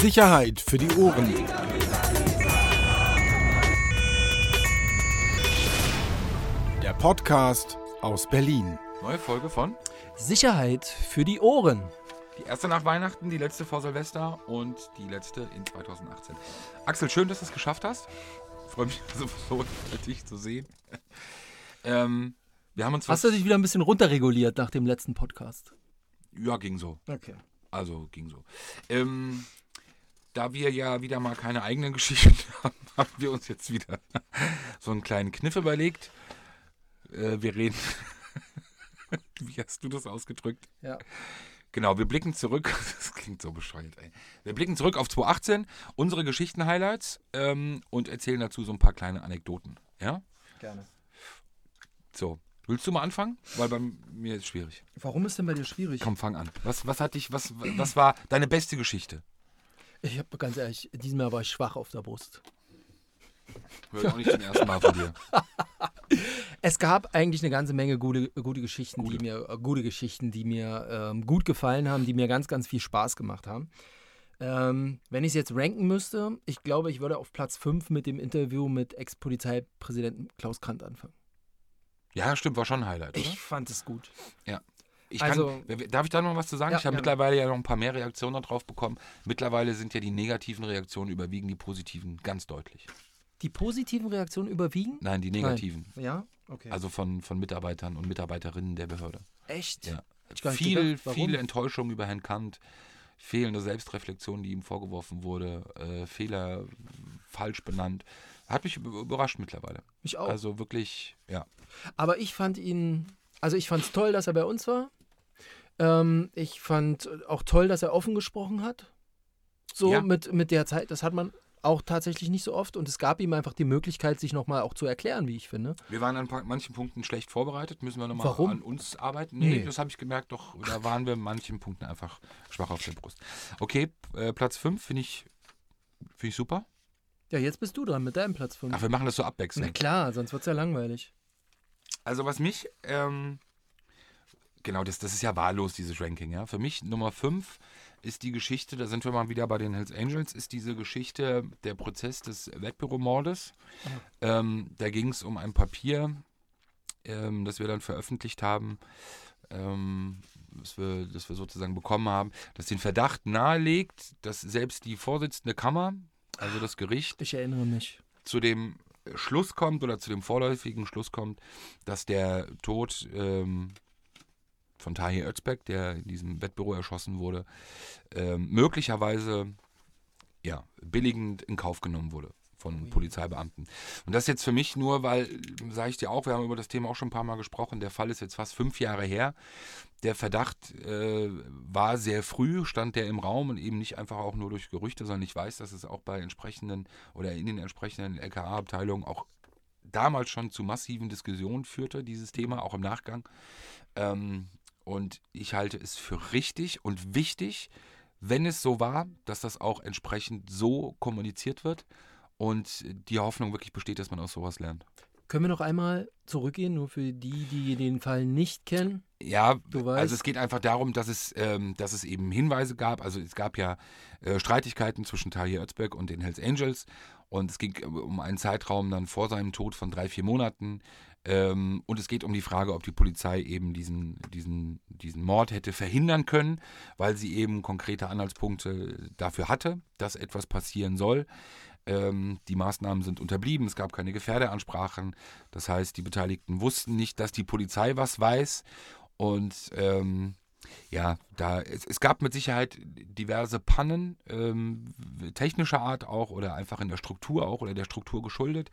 Sicherheit für die Ohren. Der Podcast aus Berlin. Neue Folge von Sicherheit für die Ohren. Die erste nach Weihnachten, die letzte vor Silvester und die letzte in 2018. Axel, schön, dass du es geschafft hast. Ich freue mich sowieso, dich zu sehen. Ähm, wir haben uns Hast du dich wieder ein bisschen runterreguliert nach dem letzten Podcast? Ja, ging so. Okay. Also ging so. Ähm, da wir ja wieder mal keine eigenen Geschichten haben, haben wir uns jetzt wieder so einen kleinen Kniff überlegt. Äh, wir reden. Wie hast du das ausgedrückt? Ja. Genau, wir blicken zurück. Das klingt so bescheuert, ey. Wir blicken zurück auf 2018, unsere Geschichten-Highlights ähm, und erzählen dazu so ein paar kleine Anekdoten. Ja? Gerne. So. Willst du mal anfangen? Weil bei mir ist es schwierig. Warum ist denn bei dir schwierig? Komm, fang an. Was, was hat dich, was, was war deine beste Geschichte? Ich habe ganz ehrlich, diesem Jahr war ich schwach auf der Brust. Ich auch nicht zum ersten Mal von dir. Es gab eigentlich eine ganze Menge gute, gute Geschichten, Gute. die mir äh, gute Geschichten, die mir ähm, gut gefallen haben, die mir ganz, ganz viel Spaß gemacht haben. Ähm, wenn ich es jetzt ranken müsste, ich glaube, ich würde auf Platz 5 mit dem Interview mit Ex-Polizeipräsidenten Klaus Kant anfangen. Ja, stimmt, war schon ein Highlight, oder? Ich fand es gut. Ich Also- kann, darf ich da noch was zu sagen? Ja, ich habe gerne. mittlerweile ja noch ein paar mehr Reaktionen darauf bekommen. Mittlerweile sind ja die negativen Reaktionen überwiegen die positiven ganz deutlich. Die positiven Reaktionen überwiegen? Nein, die negativen. Ja? Okay. Also von, von Mitarbeitern und Mitarbeiterinnen der Behörde. Echt? Ja. Viel, gedacht. Viele Enttäuschung über Herrn Kant, fehlende Selbstreflexion, die ihm vorgeworfen wurde, äh, Fehler falsch benannt. Hat mich über- überrascht mittlerweile. Mich auch. Also wirklich, ja. Aber ich fand ihn, also ich fand es toll, dass er bei uns war. Ähm, ich fand auch toll, dass er offen gesprochen hat. So Ja. mit, mit der Zeit, das hat man auch tatsächlich nicht so oft und es gab ihm einfach die Möglichkeit, sich nochmal auch zu erklären, wie ich finde. Wir waren an manchen Punkten schlecht vorbereitet. Müssen wir nochmal an uns arbeiten? Nee, Nee. das habe ich gemerkt. Doch, da waren wir an manchen Punkten einfach schwach auf der Brust. Okay, äh, Platz 5 finde ich, find ich super. Ja, jetzt bist du dran mit deinem Platz 5. Ach, wir machen das so Na abwechselnd. klar, sonst wird es ja langweilig. Also was mich, ähm, genau, das, das ist ja wahllos, dieses Ranking, ja. Für mich Nummer 5 ist die Geschichte, da sind wir mal wieder bei den Hells Angels, ist diese Geschichte der Prozess des Wettbüromordes. Ähm, da ging es um ein Papier, ähm, das wir dann veröffentlicht haben, ähm, das, wir, das wir sozusagen bekommen haben, das den Verdacht nahelegt, dass selbst die Vorsitzende Kammer, also das Gericht, Ich erinnere mich. zu dem Schluss kommt oder zu dem vorläufigen Schluss kommt, dass der Tod ähm, von Tahir Özbek, der in diesem Wettbüro erschossen wurde, ähm, möglicherweise ja, billigend in Kauf genommen wurde von Polizeibeamten. Und das jetzt für mich nur, weil, sage ich dir auch, wir haben über das Thema auch schon ein paar Mal gesprochen, der Fall ist jetzt fast fünf Jahre her. Der Verdacht äh, war sehr früh, stand der im Raum und eben nicht einfach auch nur durch Gerüchte, sondern ich weiß, dass es auch bei entsprechenden oder in den entsprechenden LKA-Abteilungen auch damals schon zu massiven Diskussionen führte, dieses Thema, auch im Nachgang. Ähm, und ich halte es für richtig und wichtig, wenn es so war, dass das auch entsprechend so kommuniziert wird und die Hoffnung wirklich besteht, dass man aus sowas lernt. Können wir noch einmal zurückgehen, nur für die, die den Fall nicht kennen? Ja, also es geht einfach darum, dass es, ähm, dass es eben Hinweise gab. Also es gab ja äh, Streitigkeiten zwischen Tahir Özbek und den Hells Angels und es ging äh, um einen Zeitraum dann vor seinem Tod von drei, vier Monaten. Ähm, und es geht um die Frage, ob die Polizei eben diesen, diesen, diesen Mord hätte verhindern können, weil sie eben konkrete Anhaltspunkte dafür hatte, dass etwas passieren soll. Ähm, die Maßnahmen sind unterblieben, es gab keine Gefährderansprachen. Das heißt, die Beteiligten wussten nicht, dass die Polizei was weiß. Und ähm, ja, da es, es gab mit Sicherheit diverse Pannen, ähm, technischer Art auch oder einfach in der Struktur auch oder der Struktur geschuldet.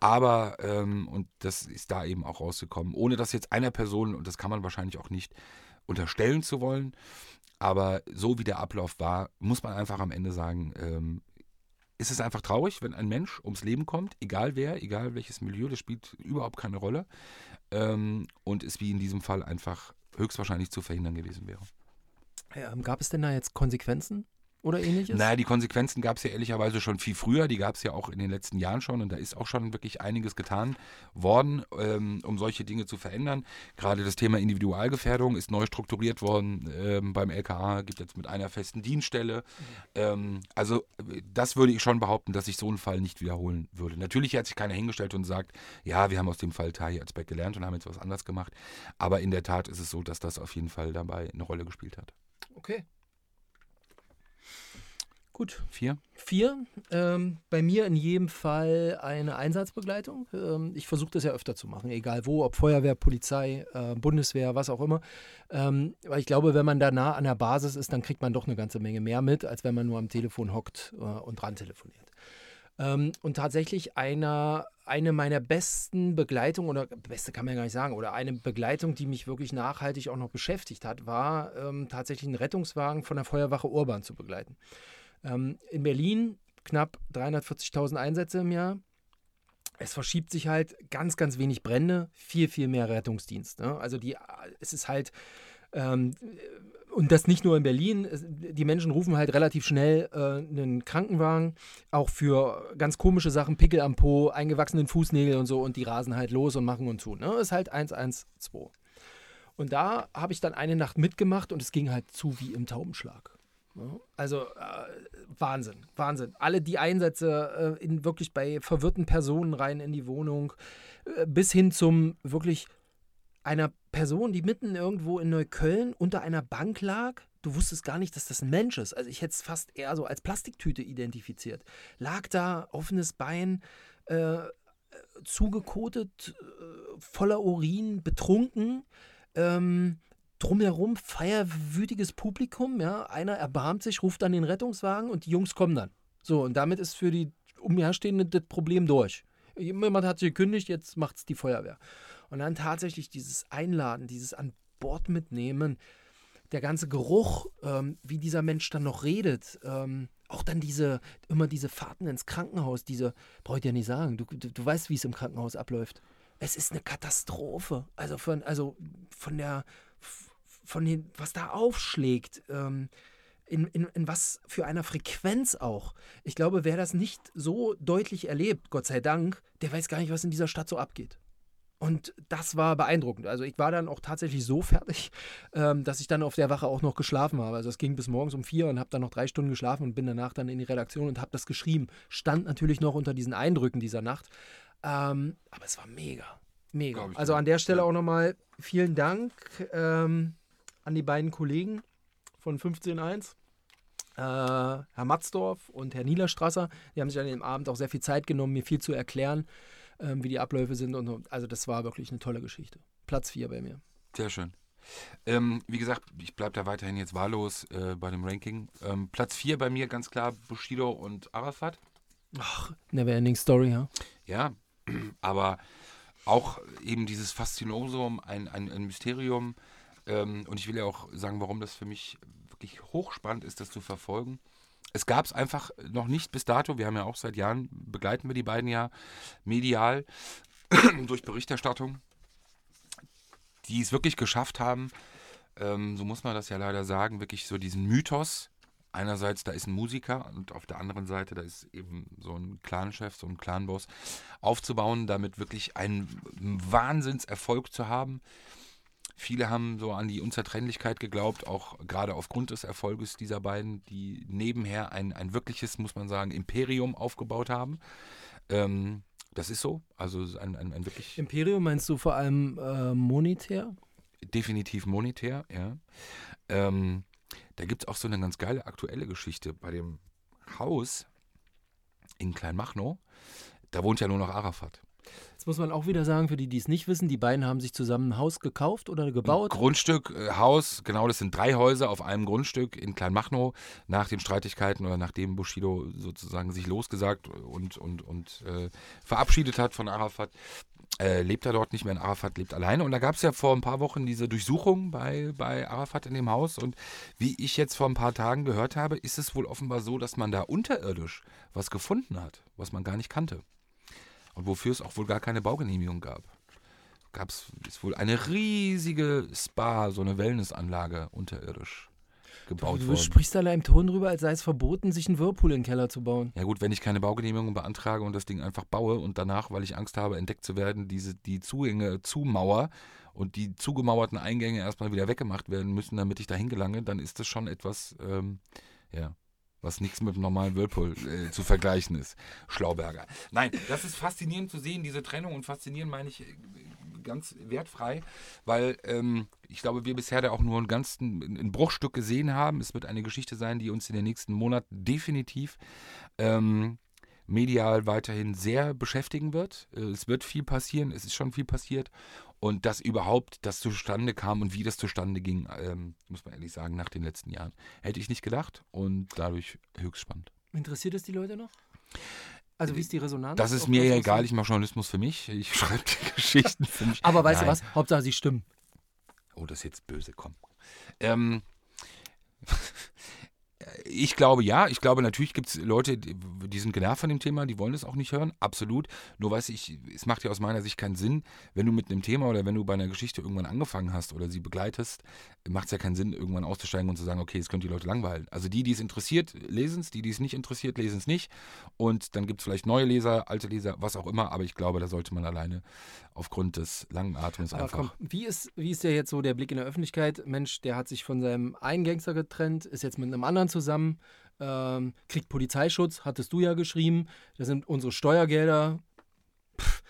Aber, ähm, und das ist da eben auch rausgekommen, ohne dass jetzt einer Person, und das kann man wahrscheinlich auch nicht unterstellen zu wollen, aber so wie der Ablauf war, muss man einfach am Ende sagen, ähm, ist es einfach traurig, wenn ein Mensch ums Leben kommt, egal wer, egal welches Milieu, das spielt überhaupt keine Rolle. Ähm, und es wie in diesem Fall einfach höchstwahrscheinlich zu verhindern gewesen wäre. Ähm, gab es denn da jetzt Konsequenzen? Oder ähnliches? Naja, die Konsequenzen gab es ja ehrlicherweise schon viel früher. Die gab es ja auch in den letzten Jahren schon. Und da ist auch schon wirklich einiges getan worden, ähm, um solche Dinge zu verändern. Gerade das Thema Individualgefährdung ist neu strukturiert worden ähm, beim LKA. Gibt jetzt mit einer festen Dienststelle. Mhm. Ähm, also, das würde ich schon behaupten, dass sich so ein Fall nicht wiederholen würde. Natürlich hat sich keiner hingestellt und sagt, ja, wir haben aus dem Fall Tahi Azbek gelernt und haben jetzt was anderes gemacht. Aber in der Tat ist es so, dass das auf jeden Fall dabei eine Rolle gespielt hat. Okay. Gut. Vier? Vier. Ähm, bei mir in jedem Fall eine Einsatzbegleitung. Ähm, ich versuche das ja öfter zu machen, egal wo, ob Feuerwehr, Polizei, äh, Bundeswehr, was auch immer. Ähm, weil ich glaube, wenn man da nah an der Basis ist, dann kriegt man doch eine ganze Menge mehr mit, als wenn man nur am Telefon hockt äh, und dran telefoniert. Ähm, und tatsächlich einer, eine meiner besten Begleitungen, oder beste kann man ja gar nicht sagen, oder eine Begleitung, die mich wirklich nachhaltig auch noch beschäftigt hat, war ähm, tatsächlich einen Rettungswagen von der Feuerwache Urban zu begleiten. Ähm, in Berlin knapp 340.000 Einsätze im Jahr. Es verschiebt sich halt ganz, ganz wenig Brände, viel, viel mehr Rettungsdienst. Ne? Also die, es ist halt, ähm, und das nicht nur in Berlin, die Menschen rufen halt relativ schnell äh, einen Krankenwagen, auch für ganz komische Sachen, Pickel am Po, eingewachsenen Fußnägel und so, und die rasen halt los und machen und tun. Ne? Ist halt 112. Und da habe ich dann eine Nacht mitgemacht und es ging halt zu wie im Taubenschlag. Also äh, Wahnsinn, Wahnsinn. Alle die Einsätze äh, in wirklich bei verwirrten Personen rein in die Wohnung, äh, bis hin zum wirklich einer Person, die mitten irgendwo in Neukölln unter einer Bank lag. Du wusstest gar nicht, dass das ein Mensch ist. Also ich hätte es fast eher so als Plastiktüte identifiziert. Lag da, offenes Bein, äh, zugekotet, äh, voller Urin, betrunken. Ähm, drumherum feierwütiges Publikum, ja, einer erbarmt sich, ruft dann den Rettungswagen und die Jungs kommen dann. So, und damit ist für die Umherstehenden das Problem durch. Jemand hat sich gekündigt, jetzt macht es die Feuerwehr. Und dann tatsächlich dieses Einladen, dieses an Bord mitnehmen, der ganze Geruch, ähm, wie dieser Mensch dann noch redet, ähm, auch dann diese, immer diese Fahrten ins Krankenhaus, diese, brauche ich dir nicht sagen, du, du, du weißt, wie es im Krankenhaus abläuft. Es ist eine Katastrophe. Also von, also von der, von den, was da aufschlägt, ähm, in, in, in was für einer Frequenz auch. Ich glaube, wer das nicht so deutlich erlebt, Gott sei Dank, der weiß gar nicht, was in dieser Stadt so abgeht. Und das war beeindruckend. Also ich war dann auch tatsächlich so fertig, ähm, dass ich dann auf der Wache auch noch geschlafen habe. Also es ging bis morgens um vier und habe dann noch drei Stunden geschlafen und bin danach dann in die Redaktion und habe das geschrieben. Stand natürlich noch unter diesen Eindrücken dieser Nacht. Ähm, aber es war mega. Mega. Also an der Stelle auch nochmal vielen Dank. Ähm, an die beiden Kollegen von 15.1. Äh, Herr Matzdorf und Herr Niederstrasser, die haben sich an dem Abend auch sehr viel Zeit genommen, mir viel zu erklären, äh, wie die Abläufe sind. Und, also das war wirklich eine tolle Geschichte. Platz 4 bei mir. Sehr schön. Ähm, wie gesagt, ich bleibe da weiterhin jetzt wahllos äh, bei dem Ranking. Ähm, Platz 4 bei mir ganz klar Bushido und Arafat. Ach, never ending story, ja. Ja, aber auch eben dieses Faszinosum, ein, ein, ein Mysterium, ähm, und ich will ja auch sagen, warum das für mich wirklich hochspannend ist, das zu verfolgen. Es gab es einfach noch nicht bis dato. Wir haben ja auch seit Jahren, begleiten wir die beiden ja medial durch Berichterstattung, die es wirklich geschafft haben, ähm, so muss man das ja leider sagen, wirklich so diesen Mythos. Einerseits, da ist ein Musiker und auf der anderen Seite, da ist eben so ein Clanchef, so ein Clanboss, aufzubauen, damit wirklich einen Wahnsinnserfolg zu haben. Viele haben so an die Unzertrennlichkeit geglaubt, auch gerade aufgrund des Erfolges dieser beiden, die nebenher ein, ein wirkliches, muss man sagen, Imperium aufgebaut haben. Ähm, das ist so. Also ein, ein, ein wirklich. Imperium meinst du vor allem äh, monetär? Definitiv monetär, ja. Ähm, da gibt es auch so eine ganz geile aktuelle Geschichte bei dem Haus in Kleinmachnow. Da wohnt ja nur noch Arafat. Jetzt muss man auch wieder sagen, für die, die es nicht wissen, die beiden haben sich zusammen ein Haus gekauft oder gebaut. Grundstück, äh, Haus, genau, das sind drei Häuser auf einem Grundstück in Kleinmachnow. Nach den Streitigkeiten oder nachdem Bushido sozusagen sich losgesagt und, und, und äh, verabschiedet hat von Arafat, äh, lebt er dort nicht mehr in Arafat, lebt alleine. Und da gab es ja vor ein paar Wochen diese Durchsuchung bei, bei Arafat in dem Haus. Und wie ich jetzt vor ein paar Tagen gehört habe, ist es wohl offenbar so, dass man da unterirdisch was gefunden hat, was man gar nicht kannte und wofür es auch wohl gar keine Baugenehmigung gab. Gab es wohl eine riesige Spa, so eine Wellnessanlage unterirdisch gebaut Du worden. sprichst da im Ton drüber, als sei es verboten, sich einen Whirlpool in den Keller zu bauen. Ja gut, wenn ich keine Baugenehmigung beantrage und das Ding einfach baue und danach, weil ich Angst habe, entdeckt zu werden, diese die Zugänge zumauer und die zugemauerten Eingänge erstmal wieder weggemacht werden müssen, damit ich dahin gelange, dann ist das schon etwas, ähm, ja, was nichts mit dem normalen Whirlpool äh, zu vergleichen ist. Schlauberger. Nein, das ist faszinierend zu sehen, diese Trennung und faszinierend meine ich äh, ganz wertfrei, weil ähm, ich glaube, wir bisher da auch nur ein ganz ein, ein Bruchstück gesehen haben. Es wird eine Geschichte sein, die uns in den nächsten Monaten definitiv ähm, medial weiterhin sehr beschäftigen wird. Äh, Es wird viel passieren, es ist schon viel passiert. Und dass überhaupt das zustande kam und wie das zustande ging, ähm, muss man ehrlich sagen, nach den letzten Jahren, hätte ich nicht gedacht und dadurch höchst spannend. Interessiert es die Leute noch? Also wie ist die Resonanz? Das ist mir ja egal, ich mache Journalismus für mich, ich schreibe die Geschichten für mich. Aber weißt Nein. du was? Hauptsache sie stimmen. Oh, das ist jetzt böse, komm. Ähm, ich glaube ja, ich glaube natürlich gibt es Leute, die, sind genervt von dem Thema, die wollen es auch nicht hören, absolut. Nur weiß ich, es macht ja aus meiner Sicht keinen Sinn, wenn du mit einem Thema oder wenn du bei einer Geschichte irgendwann angefangen hast oder sie begleitest, macht es ja keinen Sinn, irgendwann auszusteigen und zu sagen, okay, es können die Leute langweilen. Also die, die es interessiert, lesen es, die, die es nicht interessiert, lesen es nicht. Und dann gibt es vielleicht neue Leser, alte Leser, was auch immer, aber ich glaube, da sollte man alleine aufgrund des langen Atems Aber einfach. komm, wie ist, wie ist der jetzt so der Blick in der Öffentlichkeit? Mensch, der hat sich von seinem einen Gangster getrennt, ist jetzt mit einem anderen zusammen, ähm, kriegt Polizeischutz, hattest du ja geschrieben. Das sind unsere Steuergelder. Pff,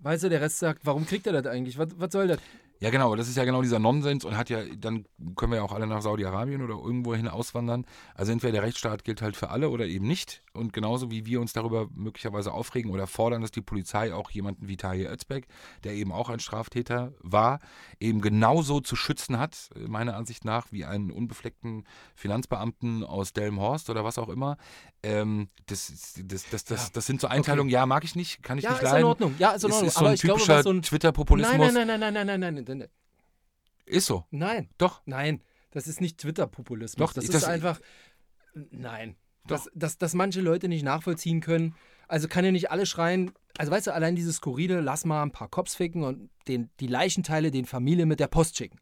weißt du, der Rest sagt, warum kriegt er das eigentlich? Was, was soll das? Ja, genau, aber das ist ja genau dieser Nonsens und hat ja, dann können wir ja auch alle nach Saudi-Arabien oder irgendwo hin auswandern. Also entweder der Rechtsstaat gilt halt für alle oder eben nicht. Und genauso wie wir uns darüber möglicherweise aufregen oder fordern, dass die Polizei auch jemanden wie Tahir Özbek, der eben auch ein Straftäter war, eben genauso zu schützen hat, meiner Ansicht nach, wie einen unbefleckten Finanzbeamten aus Delmenhorst oder was auch immer. Ähm, das, ist- das, das, das, Ja. das sind so Einteilungen, ja, mag ich nicht, kann ich Ja, nicht ist in leiden. Ordnung. Ja, ist in Ordnung. ist so Aber ein glaube, typischer so. Twitter-Populismus. Nein, nein, nein, nein, nein, nein, nein, nein. Ist so, Nein, doch. nein. Das ist nicht Twitter-Populismus. Doch, das ist das- einfach. Nein. Doch. Dass, dass, dass manche Leute nicht nachvollziehen können. Also kann ja nicht alle schreien. Also weißt du, allein dieses skurrile, lass mal ein paar Cops ficken und den, die Leichenteile den Familien mit der Post schicken.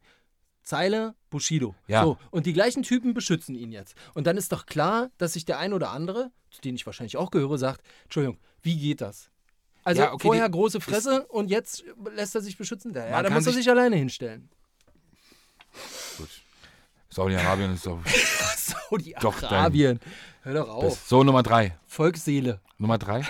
Zeile, Bushido. Ja. So, und die gleichen Typen beschützen ihn jetzt. Und dann ist doch klar, dass sich der ein oder andere, zu denen ich wahrscheinlich auch gehöre, sagt, Entschuldigung, wie geht das? Also Ja, okay, vorher die- große Fresse und jetzt lässt er sich beschützen. Ja, da muss er sich- alleine hinstellen. Gut. Saudi-Arabien ist doch. Saudi-Arabien. Hör doch auf. So, Nummer drei. Volksseele. Nummer drei?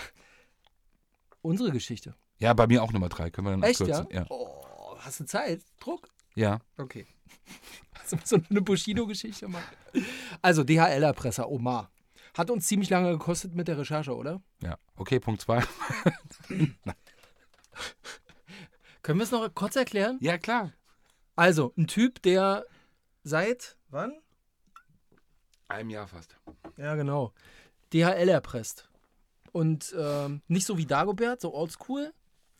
Unsere Geschichte. Ja, bei mir auch Nummer drei. Können wir dann Echt, abkürzen? ja? Oh, hast du Zeit? Druck? Ja. Okay. Hast du so eine Bushido-Geschichte machen? Also, DHL-Erpresser Omar. Hat uns ziemlich lange gekostet mit der Recherche, oder? Ja. Okay, Punkt zwei. Können wir es noch kurz erklären? Ja, klar. Also, ein Typ, der seit wann? Einem Jahr fast. Ja, genau. DHL erpresst. Und ähm, nicht so wie Dagobert, so oldschool,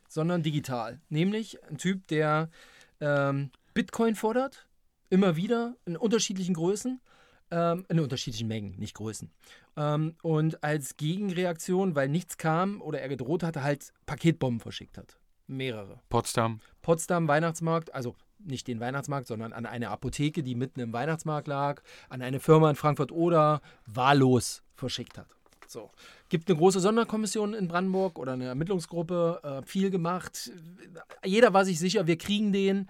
sondern digital. Nämlich ein Typ, der ähm, Bitcoin fordert, immer wieder in unterschiedlichen Größen, ähm, in unterschiedlichen Mengen, nicht Größen. Ähm, und als Gegenreaktion, weil nichts kam oder er gedroht hatte, halt Paketbomben verschickt hat. Mehrere. Potsdam. Potsdam Weihnachtsmarkt, also nicht den Weihnachtsmarkt, sondern an eine Apotheke, die mitten im Weihnachtsmarkt lag, an eine Firma in Frankfurt oder wahllos verschickt hat. So. Gibt eine große Sonderkommission in Brandenburg oder eine Ermittlungsgruppe, äh, viel gemacht. Jeder war sich sicher, wir kriegen den.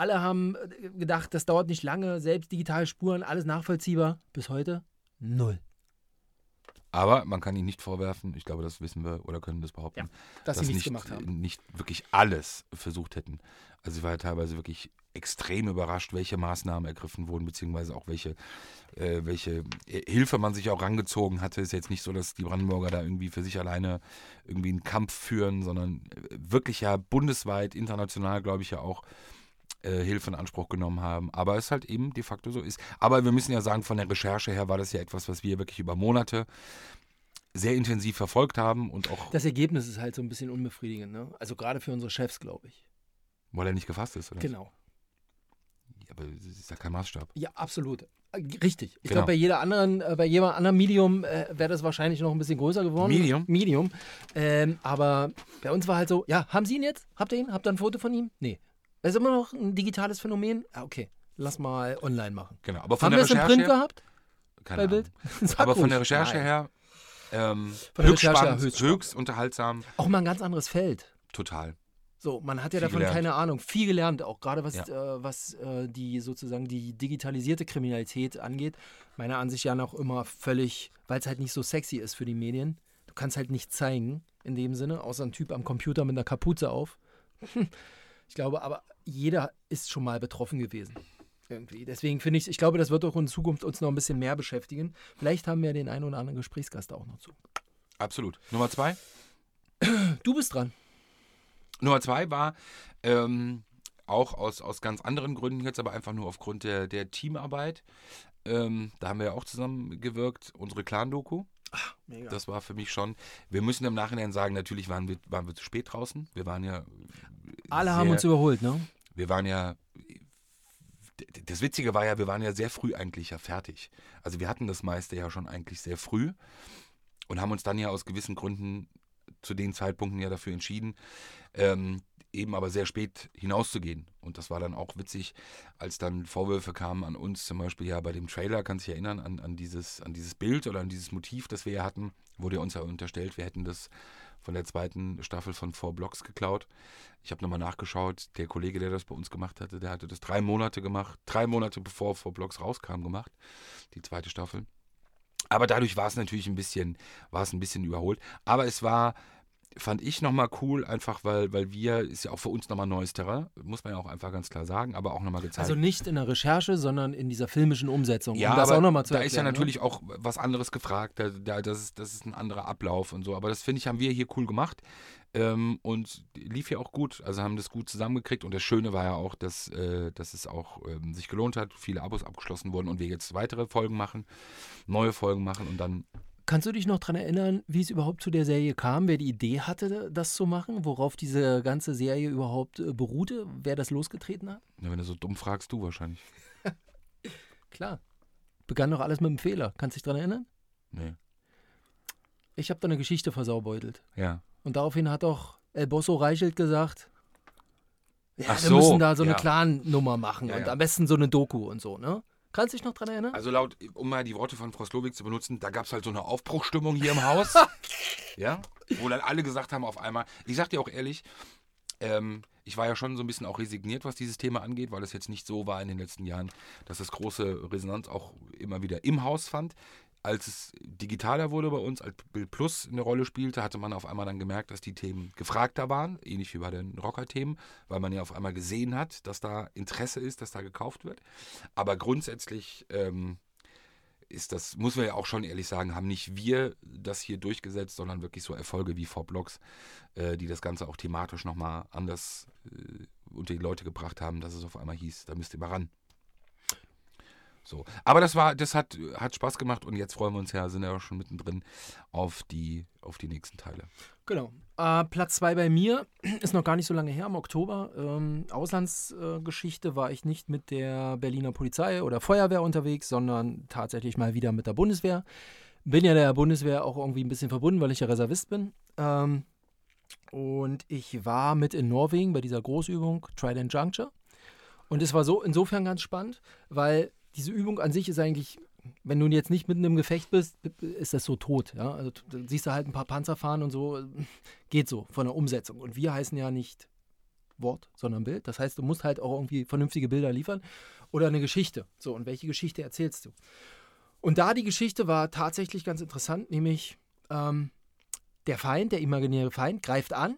Alle haben äh, gedacht, das dauert nicht lange, selbst digitale Spuren, alles nachvollziehbar. Bis heute null. Aber man kann ihn nicht vorwerfen, ich glaube, das wissen wir oder können das behaupten, Ja, dass sie nichts gemacht haben. nicht wirklich alles versucht hätten. Also ich war ja teilweise wirklich extrem überrascht, welche Maßnahmen ergriffen wurden, beziehungsweise auch welche, äh, welche Hilfe man sich auch rangezogen hatte. Ist jetzt nicht so, dass die Brandenburger da irgendwie für sich alleine irgendwie einen Kampf führen, sondern äh, wirklich ja bundesweit, international, glaube ich ja auch, äh, Hilfe in Anspruch genommen haben. Aber es halt eben de facto so ist. Aber wir müssen ja sagen, von der Recherche her war das ja etwas, was wir wirklich über Monate sehr intensiv verfolgt haben und auch, Das Ergebnis ist halt so ein bisschen unbefriedigend. Ne? Also gerade für unsere Chefs, glaube ich. weil er nicht gefasst ist, oder? Genau. Ja, aber das ist ja kein Maßstab. Ja, absolut. Richtig. Ich Genau. glaube, bei jeder anderen, äh, bei jedem anderen Medium äh, wäre das wahrscheinlich noch ein bisschen größer geworden. Medium? Medium. Ähm, aber bei uns war halt so, ja, haben Sie ihn jetzt? Habt ihr ihn? Habt ihr ein Foto von ihm? Nee. Das ist immer noch ein digitales Phänomen? Ah, okay. lass mal online machen. Genau, aber von Haben der wir es im Recherche Print gehabt keine bei Ahnung. Bild? Aber von der Recherche Nein. her ähm, Von höchst Recherche her spannend, höchst höchst, unterhaltsam, Auch mal ein ganz anderes Feld. total. So, man hat ja Viel davon gelernt. keine Ahnung. Viel gelernt, auch gerade was, Ja. äh, was äh, die sozusagen die digitalisierte Kriminalität angeht. Meiner Ansicht ja noch immer völlig, weil es halt nicht so sexy ist für die Medien. Du kannst halt nicht zeigen in dem Sinne, außer ein Typ am Computer mit einer Kapuze auf. Ich glaube, aber jeder ist schon mal betroffen gewesen. Irgendwie. Deswegen finde ich, ich glaube, das wird auch in Zukunft uns noch ein bisschen mehr beschäftigen. Vielleicht haben wir den einen oder anderen Gesprächsgast auch noch zu. Absolut. Nummer zwei. Du bist dran. Nummer zwei war ähm, auch aus, aus ganz anderen Gründen jetzt, aber einfach nur aufgrund der, der Teamarbeit. Ähm, da haben wir ja auch zusammengewirkt, unsere Clan-Doku. Mega. Das war für mich schon. Wir müssen im Nachhinein sagen, natürlich waren wir, waren wir zu spät draußen. Wir waren ja. Alle sehr, haben uns überholt, ne? Wir waren ja. Das Witzige war ja, wir waren ja sehr früh eigentlich ja fertig. Also wir hatten das meiste ja schon eigentlich sehr früh und haben uns dann ja aus gewissen Gründen zu den Zeitpunkten ja dafür entschieden, ähm, eben aber sehr spät hinauszugehen. Und das war dann auch witzig, als dann Vorwürfe kamen an uns, zum Beispiel ja bei dem Trailer, kannst du dich erinnern, an, an, dieses, an dieses Bild oder an dieses Motiv, das wir ja hatten, wurde uns ja unterstellt, wir hätten das von der zweiten Staffel von Four Blocks geklaut. Ich habe nochmal nachgeschaut, der Kollege, der das bei uns gemacht hatte, der hatte das drei Monate gemacht, drei Monate bevor Four Blocks rauskam gemacht, die zweite Staffel. Aber dadurch war es natürlich ein bisschen, war es ein bisschen überholt. Aber es war, fand ich nochmal cool, einfach weil, weil wir, ist ja auch für uns nochmal neues Terrain, muss man ja auch einfach ganz klar sagen, aber auch nochmal gezeigt. Also nicht in der Recherche, sondern in dieser filmischen Umsetzung. Ja, um das aber auch nochmal zu da ist ja erklären, ne? natürlich auch was anderes gefragt. Da, da, das, ist, das ist ein anderer Ablauf und so. Aber das finde ich, haben wir hier cool gemacht. Ähm, und lief ja auch gut. Also haben das gut zusammengekriegt. Und das Schöne war ja auch, dass, äh, dass es auch ähm, sich gelohnt hat, viele Abos abgeschlossen wurden und wir jetzt weitere Folgen machen, neue Folgen machen und dann. Kannst du dich noch daran erinnern, wie es überhaupt zu der Serie kam? Wer die Idee hatte, das zu machen? Worauf diese ganze Serie überhaupt äh, beruhte? Wer das losgetreten hat? Na, wenn du so dumm fragst, du wahrscheinlich. Klar. Begann doch alles mit einem Fehler. Kannst du dich daran erinnern? Nee. Ich habe da eine Geschichte versaubeutelt. Ja. Und daraufhin hat doch El Bosso Reichelt gesagt, ja, Ach wir so, müssen da so eine ja. Clan-Nummer machen Ja, und ja. am besten so eine Doku und so, ne? Kannst du dich noch dran erinnern? Also laut, um mal die Worte von Frau Slowik zu benutzen, da gab es halt so eine Aufbruchstimmung hier im Haus. ja, wo dann alle gesagt haben auf einmal, ich sag dir auch ehrlich, ähm, ich war ja schon so ein bisschen auch resigniert, was dieses Thema angeht, weil es jetzt nicht so war in den letzten Jahren, dass es große Resonanz auch immer wieder im Haus fand. Als es digitaler wurde bei uns, als Bild Plus eine Rolle spielte, hatte man auf einmal dann gemerkt, dass die Themen gefragter waren, ähnlich wie bei den Rocker-Themen, weil man ja auf einmal gesehen hat, dass da Interesse ist, dass da gekauft wird. Aber grundsätzlich ähm, ist das, muss man ja auch schon ehrlich sagen, haben nicht wir das hier durchgesetzt, sondern wirklich so Erfolge wie Four Blocks, äh, die das Ganze auch thematisch nochmal anders äh, unter die Leute gebracht haben, dass es auf einmal hieß, da müsst ihr mal ran. So. Aber das war, das hat, hat Spaß gemacht und jetzt freuen wir uns ja, sind ja auch schon mittendrin auf die, auf die nächsten Teile. Genau. Äh, Platz zwei bei mir ist noch gar nicht so lange her, im Oktober. Ähm, Auslandsgeschichte äh, war ich nicht mit der Berliner Polizei oder Feuerwehr unterwegs, sondern tatsächlich mal wieder mit der Bundeswehr. Bin ja der Bundeswehr auch irgendwie ein bisschen verbunden, weil ich ja Reservist bin. Ähm, und ich war mit in Norwegen bei dieser Großübung Trident Juncture. Und es war so insofern ganz spannend, weil diese Übung an sich ist eigentlich, wenn du jetzt nicht mitten im Gefecht bist, ist das so tot. Ja? Also du siehst du halt ein paar Panzer fahren und so, geht so von der Umsetzung. Und wir heißen ja nicht Wort, sondern Bild. Das heißt, du musst halt auch irgendwie vernünftige Bilder liefern oder eine Geschichte. So, und welche Geschichte erzählst du? Und da die Geschichte war tatsächlich ganz interessant, nämlich ähm, der Feind, der imaginäre Feind, greift an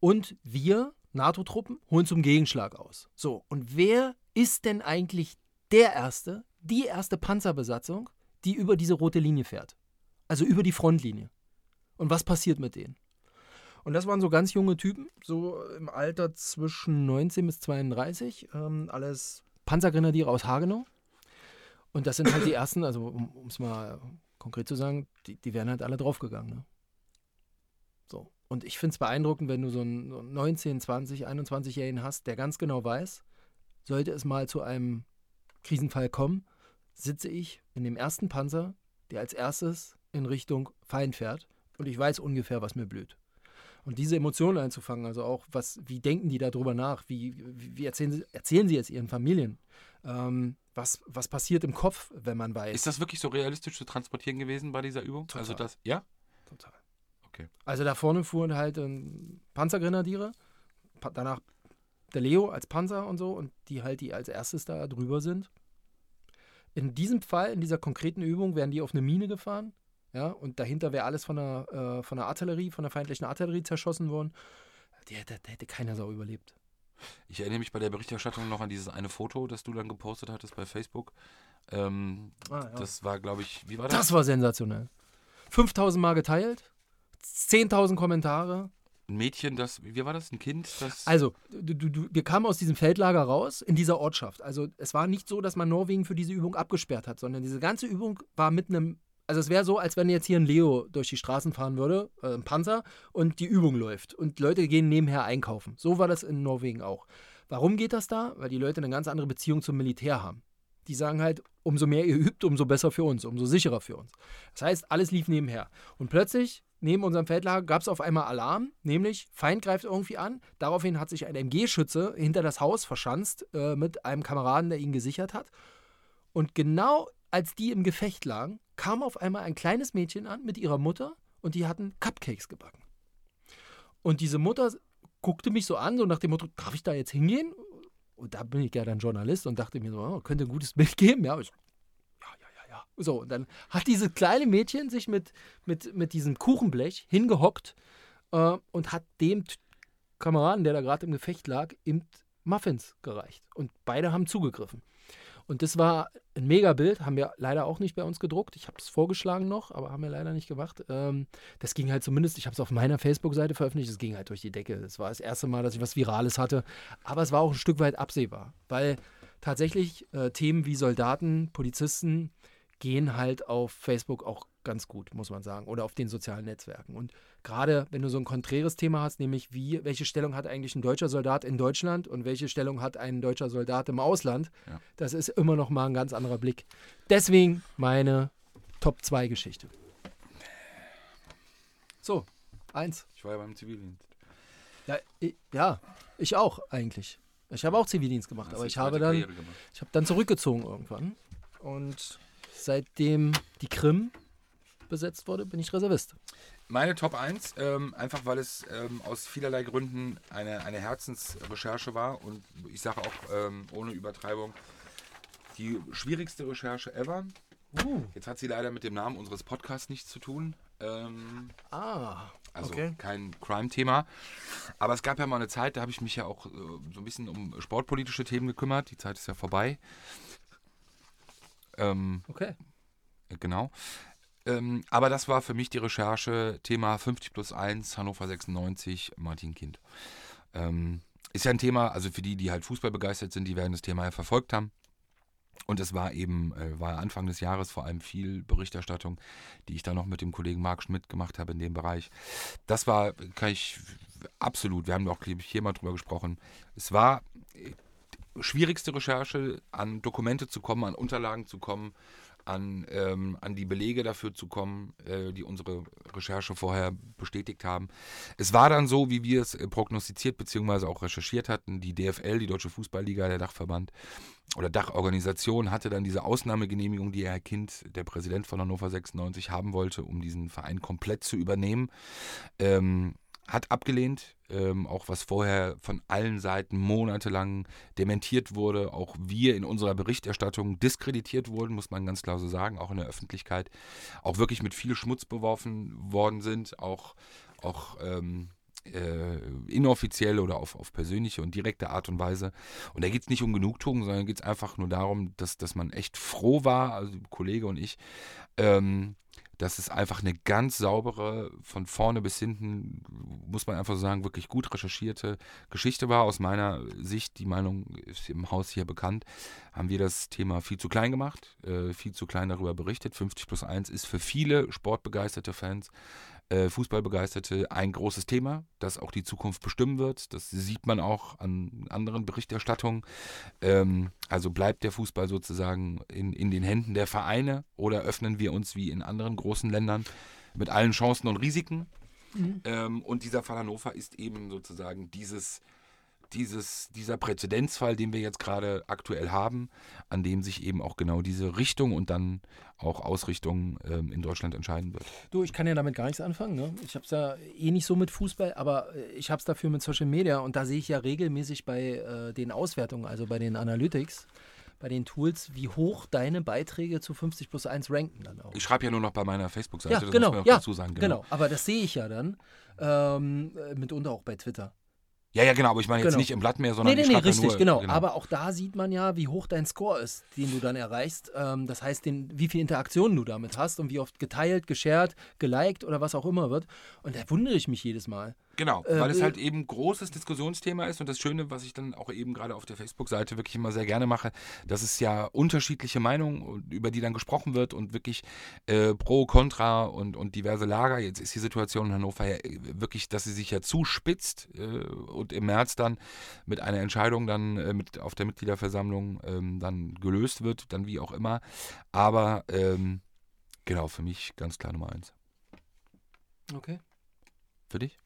und wir, NATO-Truppen, holen zum Gegenschlag aus. So, und wer ist denn eigentlich der Erste, die erste Panzerbesatzung, die über diese rote Linie fährt? Also über die Frontlinie. Und was passiert mit denen? Und das waren so ganz junge Typen, so im Alter zwischen 19 bis 32, ähm, alles Panzergrenadiere aus Hagenau. Und das sind halt die ersten, also um es mal konkret zu sagen, die, die wären halt alle draufgegangen. Ne? So. Und ich finde es beeindruckend, wenn du so einen so einen 19, 20, 21-Jährigen hast, der ganz genau weiß, sollte es mal zu einem Krisenfall kommen, sitze ich in dem ersten Panzer, der als erstes in Richtung Feind fährt und ich weiß ungefähr, was mir blüht. Und diese Emotionen einzufangen, also auch, was, wie denken die darüber nach? Wie, wie, erzählen, sie, erzählen sie es ihren Familien? Ähm, was, was passiert im Kopf, wenn man weiß? Ist das wirklich so realistisch zu transportieren gewesen bei dieser Übung? Total. Also das, ja? Total. Okay. Also da vorne fuhren halt ähm, Panzergrenadiere, pa danach der Leo als Panzer und so und die halt, die als erstes da drüber sind. In diesem Fall, in dieser konkreten Übung, werden die auf eine Mine gefahren. Ja, und dahinter wäre alles von der, äh, von der Artillerie, von der feindlichen Artillerie zerschossen worden. Der hätte keiner Sau überlebt. Ich erinnere mich bei der Berichterstattung noch an dieses eine Foto, das du dann gepostet hattest bei Facebook. Ähm, Ah, ja. Das war, glaube ich, wie war das? Das war sensationell. 5000 Mal geteilt, 10.000 Kommentare. Ein Mädchen, das, wie war das? Ein Kind, das. Also, du, du, wir kamen aus diesem Feldlager raus in dieser Ortschaft. Also, es war nicht so, dass man Norwegen für diese Übung abgesperrt hat, sondern diese ganze Übung war mit einem. Also, es wäre so, als wenn jetzt hier ein Leo durch die Straßen fahren würde, äh, ein Panzer, und die Übung läuft. Und Leute gehen nebenher einkaufen. So war das in Norwegen auch. Warum geht das da? Weil die Leute eine ganz andere Beziehung zum Militär haben. Die sagen halt, umso mehr ihr übt, umso besser für uns, umso sicherer für uns. Das heißt, alles lief nebenher. Und plötzlich, neben unserem Feldlager, gab es auf einmal Alarm, nämlich Feind greift irgendwie an. Daraufhin hat sich ein MG-Schütze hinter das Haus verschanzt äh, mit einem Kameraden, der ihn gesichert hat. Und genau als die im Gefecht lagen, kam auf einmal ein kleines Mädchen an mit ihrer Mutter und die hatten Cupcakes gebacken. Und diese Mutter guckte mich so an, so nach dem Motto, darf ich da jetzt hingehen? Und da bin ich ja dann Journalist und dachte mir so, oh, könnte ein gutes Bild geben. Ja, ich. So, und dann hat dieses kleine Mädchen sich mit, mit, mit diesem Kuchenblech hingehockt äh, und hat dem Kameraden, der da gerade im Gefecht lag, eben Muffins gereicht. Und beide haben zugegriffen. Und das war ein Megabild, haben wir leider auch nicht bei uns gedruckt. Ich habe es vorgeschlagen noch, aber haben wir leider nicht gemacht. Ähm, das ging halt zumindest, ich habe es auf meiner Facebook-Seite veröffentlicht, es ging halt durch die Decke. Das war das erste Mal, dass ich was Virales hatte. Aber es war auch ein Stück weit absehbar, weil tatsächlich äh, Themen wie Soldaten, Polizisten gehen halt auf Facebook auch ganz gut, muss man sagen, oder auf den sozialen Netzwerken. Und gerade wenn du so ein konträres Thema hast, nämlich wie, welche Stellung hat eigentlich ein deutscher Soldat in Deutschland und welche Stellung hat ein deutscher Soldat im Ausland, Ja. das ist immer noch mal ein ganz anderer Blick. Deswegen meine Top 2 Geschichte. So, eins. ich war ja beim Zivildienst. Ja, ich, ja, ich auch eigentlich. Ich habe auch Zivildienst gemacht, Hast aber ich habe dann ich habe dann zurückgezogen irgendwann. Und seitdem die Krim besetzt wurde, bin ich Reservist. Meine Top 1, ähm, einfach weil es ähm, aus vielerlei Gründen eine, eine Herzensrecherche war und ich sage auch ähm, ohne Übertreibung, die schwierigste Recherche ever. Uh. Jetzt hat sie leider mit dem Namen unseres Podcasts nichts zu tun. Ähm, Ah, also okay. kein Crime-Thema. Aber es gab ja mal eine Zeit, da habe ich mich ja auch äh, so ein bisschen um sportpolitische Themen gekümmert. Die Zeit ist ja vorbei. Ähm, Okay. Genau. Ähm, aber das war für mich die Recherche, Thema 50 plus 1, Hannover 96, Martin Kind. Ähm, ist ja ein Thema, also für die, die halt Fußball begeistert sind, die werden das Thema ja verfolgt haben. Und es war eben, äh, war Anfang des Jahres vor allem viel Berichterstattung, die ich da noch mit dem Kollegen Marc Schmidt gemacht habe in dem Bereich. Das war, kann ich absolut, wir haben auch, glaube ich, hier mal drüber gesprochen. Es war schwierigste Recherche, an Dokumente zu kommen, an Unterlagen zu kommen, an, ähm, an die Belege dafür zu kommen, äh, die unsere Recherche vorher bestätigt haben. Es war dann so, wie wir es äh, prognostiziert bzw. auch recherchiert hatten. Die DFL, die Deutsche Fußballliga, der Dachverband oder Dachorganisation, hatte dann diese Ausnahmegenehmigung, die Herr Kind, der Präsident von Hannover 96, haben wollte, um diesen Verein komplett zu übernehmen. Ähm, hat abgelehnt, ähm, auch was vorher von allen Seiten monatelang dementiert wurde, auch wir in unserer Berichterstattung diskreditiert wurden, muss man ganz klar so sagen, auch in der Öffentlichkeit, auch wirklich mit viel Schmutz beworfen worden sind, auch, auch ähm, äh, inoffiziell oder auf, auf persönliche und direkte Art und Weise. Und da geht es nicht um Genugtuung, sondern geht es einfach nur darum, dass, dass man echt froh war, also Kollege und ich, ähm, dass es einfach eine ganz saubere, von vorne bis hinten, muss man einfach sagen, wirklich gut recherchierte Geschichte war. Aus meiner Sicht, die Meinung ist im Haus hier bekannt, haben wir das Thema viel zu klein gemacht, äh, viel zu klein darüber berichtet. 50 plus 1 ist für viele sportbegeisterte Fans, äh, Fußballbegeisterte ein großes Thema, das auch die Zukunft bestimmen wird. Das sieht man auch an anderen Berichterstattungen. Ähm, also bleibt der Fußball sozusagen in, in den Händen der Vereine oder öffnen wir uns wie in anderen großen Ländern mit allen Chancen und Risiken? Mhm. Ähm, und dieser Fall Hannover ist eben sozusagen dieses, dieses, dieser Präzedenzfall, den wir jetzt gerade aktuell haben, an dem sich eben auch genau diese Richtung und dann auch Ausrichtung ähm, in Deutschland entscheiden wird. Du, ich kann ja damit gar nichts anfangen. Ne? Ich habe es ja eh nicht so mit Fußball, aber äh, ich habe es dafür mit Social Media und da sehe ich ja regelmäßig bei äh, den Auswertungen, also bei den Analytics, bei den Tools, wie hoch deine Beiträge zu 50 plus 1 ranken dann auch. Ich schreibe ja nur noch bei meiner Facebook-Seite, ja, das genau, muss man auch ja, dazu sagen. genau. aber das sehe ich ja dann ähm, äh, mitunter auch bei Twitter. Ja, ja, genau, aber ich meine jetzt Genau. nicht im Blatt mehr, sondern Nee, nee, nee, richtig, nur, genau. Aber auch da sieht man ja, wie hoch dein Score ist, den du dann erreichst. Ähm, das heißt, den, wie viel Interaktionen du damit hast und wie oft geteilt, geshared, geliked oder was auch immer wird. Und da wundere ich mich jedes Mal. Genau, Äh, weil es äh, halt eben großes Diskussionsthema ist und das Schöne, was ich dann auch eben gerade auf der Facebook-Seite wirklich immer sehr gerne mache, dass es ja unterschiedliche Meinungen, über die dann gesprochen wird und wirklich äh, pro, contra und, und diverse Lager. Jetzt ist die Situation in Hannover ja äh, wirklich, dass sie sich ja zuspitzt äh, und im März dann mit einer Entscheidung dann äh, mit auf der Mitgliederversammlung ähm, dann gelöst wird, dann wie auch immer. Aber ähm, genau, für mich ganz klar Nummer eins. Okay. Für dich?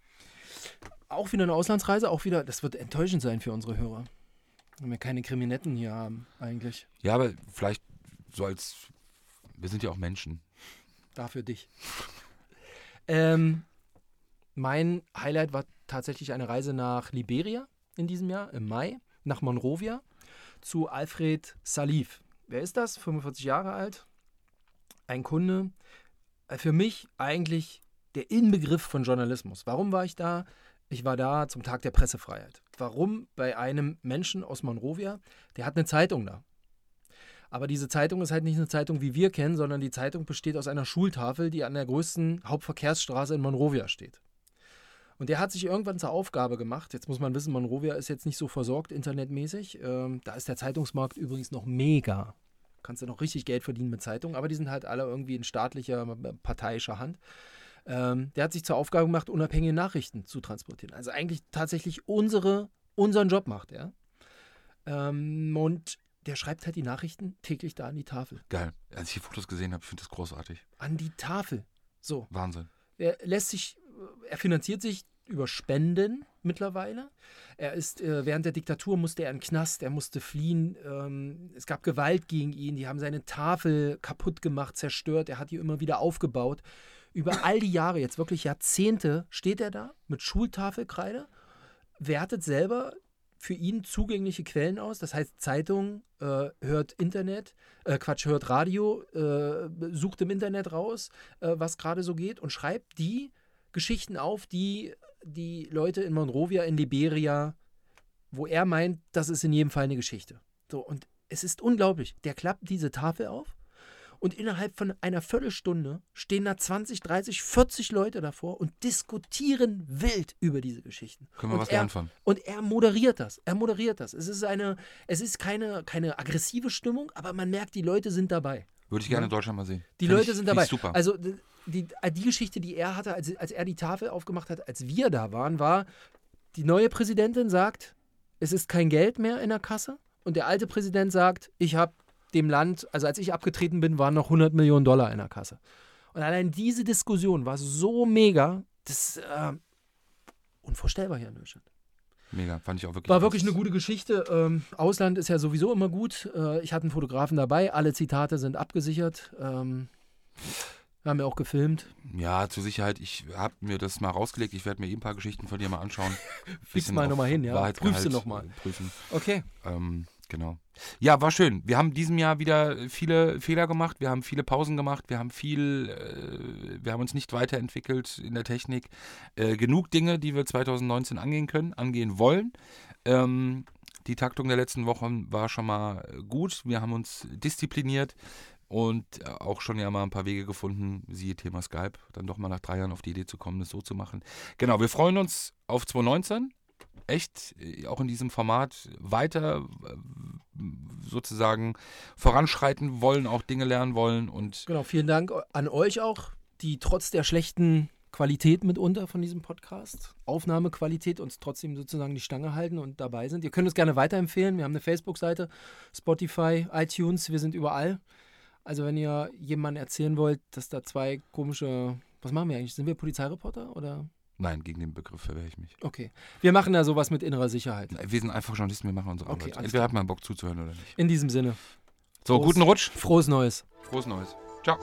Auch wieder eine Auslandsreise, auch wieder, das wird enttäuschend sein für unsere Hörer. Wenn wir keine Kriminetten hier haben, eigentlich. Ja, aber vielleicht so als, wir sind ja auch Menschen. Dafür dich. ähm, mein Highlight war tatsächlich eine Reise nach Liberia in diesem Jahr, im Mai, nach Monrovia, zu Alfred Salif. Wer ist das? 45 Jahre alt. Ein Kunde. Äh, Für mich eigentlich der Inbegriff von Journalismus. Warum war ich da? Ich war da zum Tag der Pressefreiheit. Warum? Bei einem Menschen aus Monrovia, der hat eine Zeitung da. Aber diese Zeitung ist halt nicht eine Zeitung, wie wir kennen, sondern die Zeitung besteht aus einer Schultafel, die an der größten Hauptverkehrsstraße in Monrovia steht. Und der hat sich irgendwann zur Aufgabe gemacht, jetzt muss man wissen, Monrovia ist jetzt nicht so versorgt internetmäßig. Ähm, da ist der Zeitungsmarkt übrigens noch mega. Kannst du noch richtig Geld verdienen mit Zeitungen, aber die sind halt alle irgendwie in staatlicher, parteiischer Hand. Ähm, der hat sich zur Aufgabe gemacht, unabhängige Nachrichten zu transportieren. Also eigentlich tatsächlich unsere, unseren Job macht er. Ähm, und der schreibt halt die Nachrichten täglich da an die Tafel. Geil. Als ich die Fotos gesehen habe, ich finde das großartig. An die Tafel. So. Wahnsinn. Er lässt sich, er finanziert sich über Spenden mittlerweile. Er ist, äh, während der Diktatur musste er in den Knast, er musste fliehen. Ähm, es gab Gewalt gegen ihn, die haben seine Tafel kaputt gemacht, zerstört. Er hat die immer wieder aufgebaut. Über all die Jahre, jetzt wirklich Jahrzehnte, steht er da mit Schultafelkreide, wertet selber für ihn zugängliche Quellen aus. Das heißt, Zeitung, äh, hört Internet, äh, Quatsch, hört Radio, äh, sucht im Internet raus, äh, was gerade so geht und schreibt die Geschichten auf, die die Leute in Monrovia, in Liberia, wo er meint, das ist in jedem Fall eine Geschichte. So, und es ist unglaublich. Der klappt diese Tafel auf und innerhalb von einer Viertelstunde stehen da 20, 30, 40 Leute davor und diskutieren wild über diese Geschichten. Können wir und was er, lernen von? Und er moderiert das. Er moderiert das. Es ist eine, es ist keine, keine aggressive Stimmung, aber man merkt, die Leute sind dabei. Würde ich gerne in Deutschland mal sehen. Die Find Leute ich, sind dabei. Super. Also die, die, die Geschichte, die er hatte, als, als er die Tafel aufgemacht hat, als wir da waren, war, die neue Präsidentin sagt, es ist kein Geld mehr in der Kasse. Und der alte Präsident sagt, ich habe dem Land, also als ich abgetreten bin, waren noch 100 Millionen Dollar in der Kasse. Und allein diese Diskussion war so mega, das ist äh, unvorstellbar hier in Deutschland. Mega, fand ich auch wirklich. War wirklich eine gute Geschichte. Ähm, Ausland ist ja sowieso immer gut. Äh, ich hatte einen Fotografen dabei. Alle Zitate sind abgesichert. Ähm, haben wir auch gefilmt. Ja, zur Sicherheit, ich habe mir das mal rausgelegt. Ich werde mir eh ein paar Geschichten von dir mal anschauen. Fliegst mal nochmal hin, ja. Prüfst du nochmal. Prüfen. Okay. Ähm, genau. Ja, war schön. Wir haben diesem Jahr wieder viele Fehler gemacht. Wir haben viele Pausen gemacht. Wir haben viel, äh, wir haben uns nicht weiterentwickelt in der Technik. Äh, genug Dinge, die wir 2019 angehen können, angehen wollen. Ähm, die Taktung der letzten Wochen war schon mal gut. Wir haben uns diszipliniert und äh, auch schon ja mal ein paar Wege gefunden, siehe Thema Skype, dann doch mal nach drei Jahren auf die Idee zu kommen, das so zu machen. Genau, wir freuen uns auf 2019 echt äh, auch in diesem Format weiter äh, sozusagen voranschreiten wollen, auch Dinge lernen wollen und Genau, vielen Dank an euch auch, die trotz der schlechten Qualität mitunter von diesem Podcast, Aufnahmequalität, uns trotzdem sozusagen die Stange halten und dabei sind. Ihr könnt uns gerne weiterempfehlen. Wir haben eine Facebook-Seite, Spotify, iTunes, wir sind überall. Also wenn ihr jemandem erzählen wollt, dass da zwei komische Was machen wir eigentlich? Sind wir Polizeireporter oder? Nein, gegen den Begriff verwehre ich mich. Okay. Wir machen da sowas mit innerer Sicherheit. Wir sind einfach Journalisten, wir machen unsere Okay, Arbeit. Entweder hat man Bock zuzuhören oder nicht. In diesem Sinne. So, Prost. guten Rutsch. Frohes Neues. Frohes Neues. Ciao.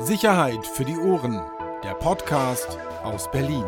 Sicherheit für die Ohren. Der Podcast aus Berlin.